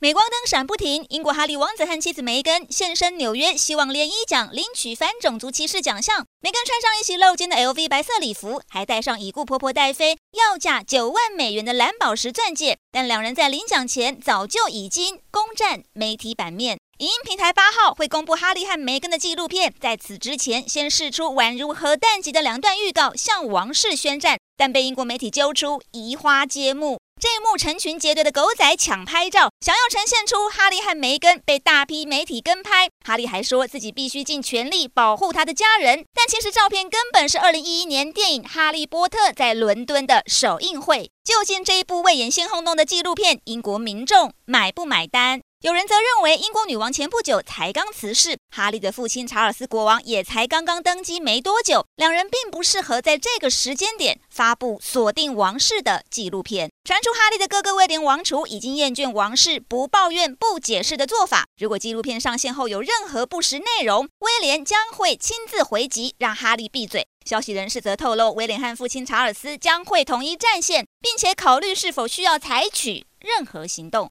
镁光灯闪不停，英国哈利王子和妻子梅根现身纽约，希望联谊奖领取反种族歧视奖项。梅根穿上一袭露肩的 LV 白色礼服，还戴上已故婆婆戴妃要价九万美元的蓝宝石钻戒。但两人在领奖前早就已经攻占媒体版面。影音平台八号会公布哈利和梅根的纪录片，在此之前先释出宛如核弹级的两段预告，向王室宣战，但被英国媒体揪出移花接木。这一幕成群结队的狗仔抢拍照，想要呈现出哈利和梅根被大批媒体跟拍。哈利还说自己必须尽全力保护他的家人，但其实照片根本是2011年电影《哈利波特》在伦敦的首映会。究竟这一部未演先轰动的纪录片，英国民众买不买单？有人则认为，英国女王前不久才刚辞世，哈利的父亲查尔斯国王也才刚刚登基没多久，两人并不适合在这个时间点发布锁定王室的纪录片。传出哈利的哥哥威廉王储已经厌倦王室不抱怨、不解释的做法，如果纪录片上线后有任何不实内容，威廉将会亲自回击，让哈利闭嘴。消息人士则透露，威廉汉父亲查尔斯将会统一战线，并且考虑是否需要采取任何行动。